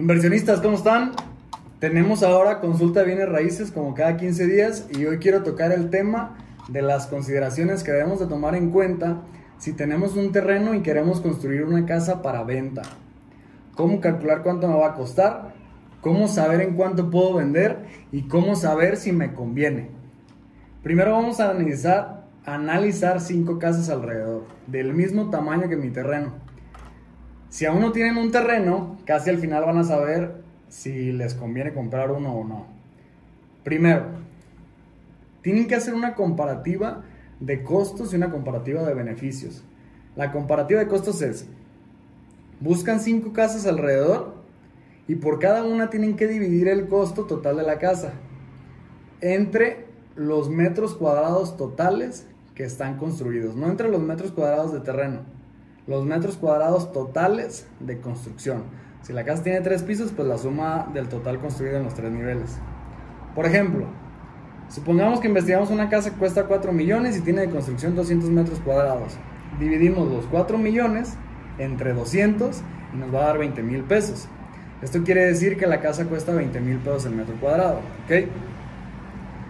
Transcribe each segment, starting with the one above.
Inversionistas, ¿cómo están? Tenemos ahora consulta de bienes raíces como cada 15 días y hoy quiero tocar el tema de las consideraciones que debemos de tomar en cuenta si tenemos un terreno y queremos construir una casa para venta. Cómo calcular cuánto me va a costar, cómo saber en cuánto puedo vender y cómo saber si me conviene. Primero vamos a analizar, analizar cinco casas alrededor, del mismo tamaño que mi terreno. Si aún no tienen un terreno, casi al final van a saber si les conviene comprar uno o no. Primero, tienen que hacer una comparativa de costos y una comparativa de beneficios. La comparativa de costos es, buscan cinco casas alrededor y por cada una tienen que dividir el costo total de la casa entre los metros cuadrados totales que están construidos, no entre los metros cuadrados de terreno los metros cuadrados totales de construcción. Si la casa tiene tres pisos, pues la suma del total construido en los tres niveles. Por ejemplo, supongamos que investigamos una casa que cuesta 4 millones y tiene de construcción 200 metros cuadrados. Dividimos los 4 millones entre 200 y nos va a dar 20 mil pesos. Esto quiere decir que la casa cuesta 20 mil pesos el metro cuadrado. ¿ok?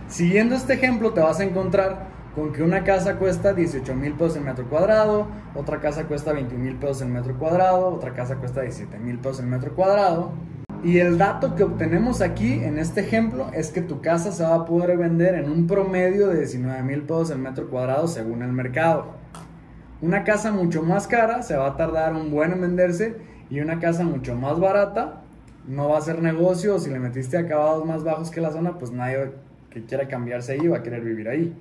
Siguiendo este ejemplo, te vas a encontrar con que una casa cuesta 18 mil pesos el metro cuadrado, otra casa cuesta 21 mil pesos el metro cuadrado, otra casa cuesta 17 mil pesos el metro cuadrado. Y el dato que obtenemos aquí en este ejemplo es que tu casa se va a poder vender en un promedio de 19 mil pesos el metro cuadrado según el mercado. Una casa mucho más cara se va a tardar un buen en venderse y una casa mucho más barata no va a ser negocio. Si le metiste acabados más bajos que la zona, pues nadie que quiera cambiarse ahí va a querer vivir ahí.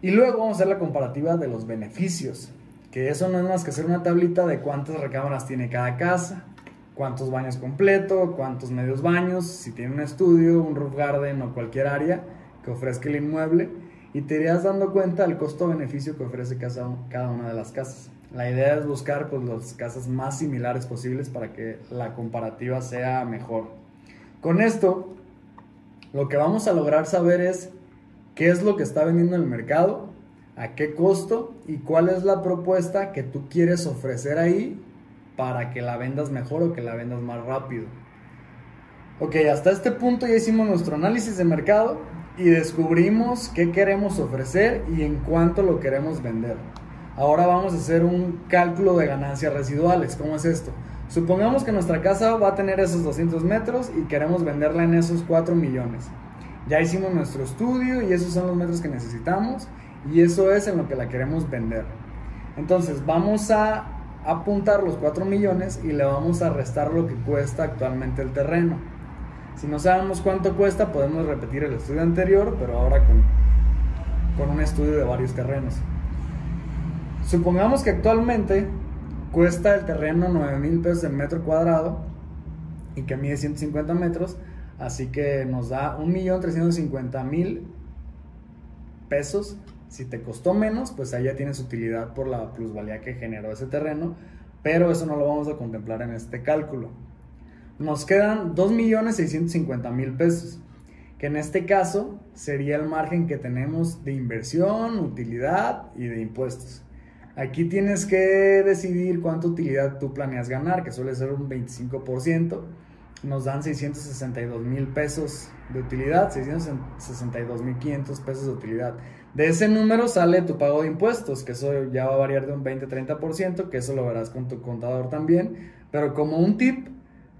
Y luego vamos a hacer la comparativa de los beneficios, que eso no es más que hacer una tablita de cuántas recámaras tiene cada casa, cuántos baños completo, cuántos medios baños, si tiene un estudio, un roof garden o cualquier área que ofrezca el inmueble, y te irías dando cuenta del costo-beneficio que ofrece cada una de las casas. La idea es buscar pues, las casas más similares posibles para que la comparativa sea mejor. Con esto, lo que vamos a lograr saber es qué es lo que está vendiendo en el mercado, a qué costo y cuál es la propuesta que tú quieres ofrecer ahí para que la vendas mejor o que la vendas más rápido. Ok, hasta este punto ya hicimos nuestro análisis de mercado y descubrimos qué queremos ofrecer y en cuánto lo queremos vender. Ahora vamos a hacer un cálculo de ganancias residuales. ¿Cómo es esto? Supongamos que nuestra casa va a tener esos 200 metros y queremos venderla en esos 4 millones. Ya hicimos nuestro estudio y esos son los metros que necesitamos y eso es en lo que la queremos vender. Entonces vamos a apuntar los 4 millones y le vamos a restar lo que cuesta actualmente el terreno. Si no sabemos cuánto cuesta, podemos repetir el estudio anterior, pero ahora con, con un estudio de varios terrenos. Supongamos que actualmente cuesta el terreno 9 mil pesos el metro cuadrado y que mide 150 metros. Así que nos da 1.350.000 pesos. Si te costó menos, pues ahí ya tienes utilidad por la plusvalía que generó ese terreno, pero eso no lo vamos a contemplar en este cálculo. Nos quedan 2.650.000 pesos, que en este caso sería el margen que tenemos de inversión, utilidad y de impuestos. Aquí tienes que decidir cuánta utilidad tú planeas ganar, que suele ser un 25% nos dan 662 mil pesos de utilidad, 662 mil 500 pesos de utilidad. De ese número sale tu pago de impuestos, que eso ya va a variar de un 20-30%, que eso lo verás con tu contador también. Pero como un tip,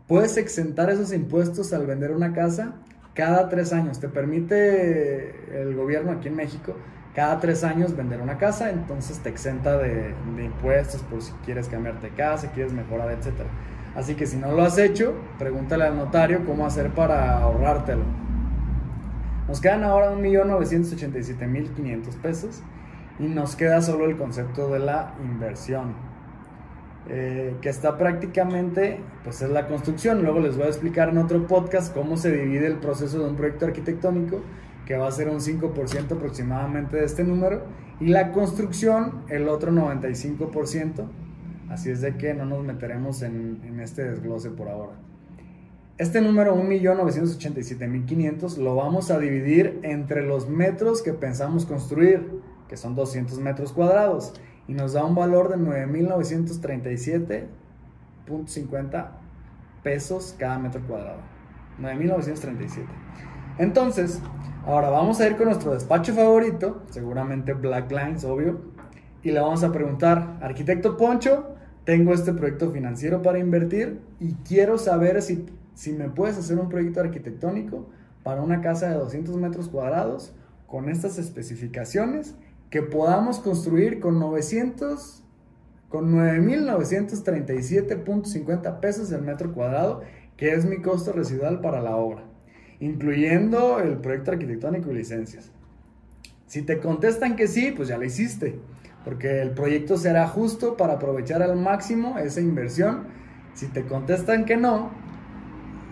puedes exentar esos impuestos al vender una casa cada tres años. Te permite el gobierno aquí en México cada tres años vender una casa, entonces te exenta de, impuestos por si quieres cambiarte de casa, quieres mejorar, etcétera. Así que si no lo has hecho, pregúntale al notario cómo hacer para ahorrártelo. Nos quedan ahora 1.987.500 pesos y nos queda solo el concepto de la inversión, eh, que está prácticamente, pues es la construcción. Luego les voy a explicar en otro podcast cómo se divide el proceso de un proyecto arquitectónico, que va a ser un 5% aproximadamente de este número, y la construcción el otro 95%. Así es de que no nos meteremos en, este desglose por ahora. Este número 1.987.500 lo vamos a dividir entre los metros que pensamos construir, que son 200 metros cuadrados, y nos da un valor de 9.937.50 pesos cada metro cuadrado. 9.937. Entonces, ahora vamos a ir con nuestro despacho favorito, seguramente Black Lines, obvio, y le vamos a preguntar, arquitecto Poncho, tengo este proyecto financiero para invertir y quiero saber si, si me puedes hacer un proyecto arquitectónico para una casa de 200 metros cuadrados con estas especificaciones que podamos construir con 900 con 9.937.50 pesos el metro cuadrado, que es mi costo residual para la obra, incluyendo el proyecto arquitectónico y licencias. Si te contestan que sí, pues ya lo hiciste, porque el proyecto será justo para aprovechar al máximo esa inversión. Si te contestan que no,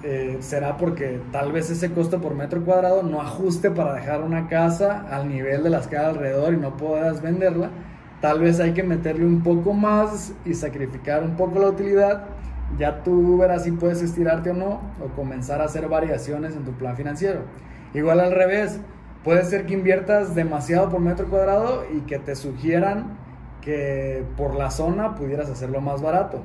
eh, será porque tal vez ese costo por metro cuadrado no ajuste para dejar una casa al nivel de las que hay alrededor y no puedas venderla. Tal vez hay que meterle un poco más y sacrificar un poco la utilidad. Ya tú verás si puedes estirarte o no o comenzar a hacer variaciones en tu plan financiero. Igual al revés, puede ser que inviertas demasiado por metro cuadrado y que te sugieran que por la zona pudieras hacerlo más barato.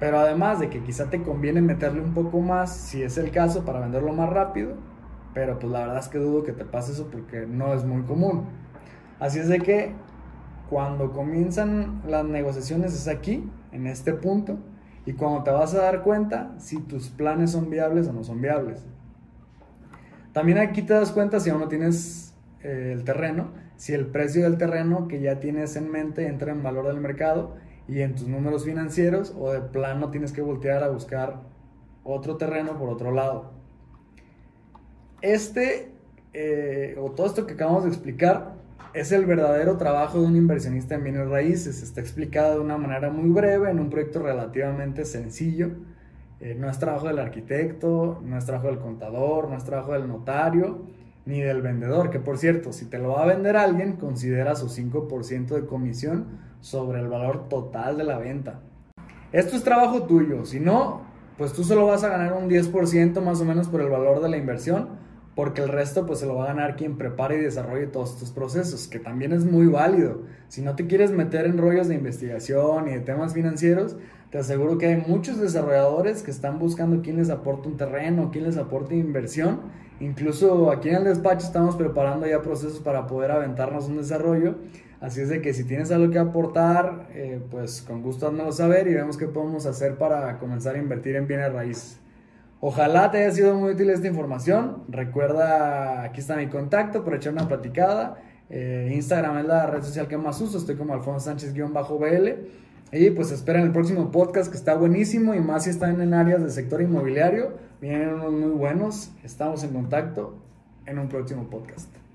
Pero además de que quizá te conviene meterle un poco más, si es el caso, para venderlo más rápido. Pero pues la verdad es que dudo que te pase eso porque no es muy común. Así es de que cuando comienzan las negociaciones es aquí, en este punto, y cuando te vas a dar cuenta si tus planes son viables o no son viables. También aquí te das cuenta si aún no tienes eh, el terreno, si el precio del terreno que ya tienes en mente entra en valor del mercado y en tus números financieros o de plano tienes que voltear a buscar otro terreno por otro lado. Este eh, o todo esto que acabamos de explicar es el verdadero trabajo de un inversionista en bienes raíces. Está explicado de una manera muy breve en un proyecto relativamente sencillo. Eh, no es trabajo del arquitecto, no es trabajo del contador, no es trabajo del notario ni del vendedor, que por cierto, si te lo va a vender alguien, considera su 5% de comisión sobre el valor total de la venta. Esto es trabajo tuyo, si no, pues tú solo vas a ganar un 10% más o menos por el valor de la inversión, porque el resto pues se lo va a ganar quien prepare y desarrolle todos estos procesos, que también es muy válido. Si no te quieres meter en rollos de investigación y de temas financieros, te aseguro que hay muchos desarrolladores que están buscando quién les aporte un terreno, quién les aporte inversión Incluso aquí en el despacho estamos preparando ya procesos para poder aventarnos un desarrollo. Así es de que si tienes algo que aportar, eh, pues con gusto házmelo saber y vemos qué podemos hacer para comenzar a invertir en bienes raíces. Ojalá te haya sido muy útil esta información. Recuerda, aquí está mi contacto para echar una platicada. Eh, Instagram es la red social que más uso. Estoy como Alfonso Sánchez-BL. Y pues esperen el próximo podcast que está buenísimo y más si están en áreas del sector inmobiliario. Vienen unos muy buenos. Estamos en contacto en un próximo podcast.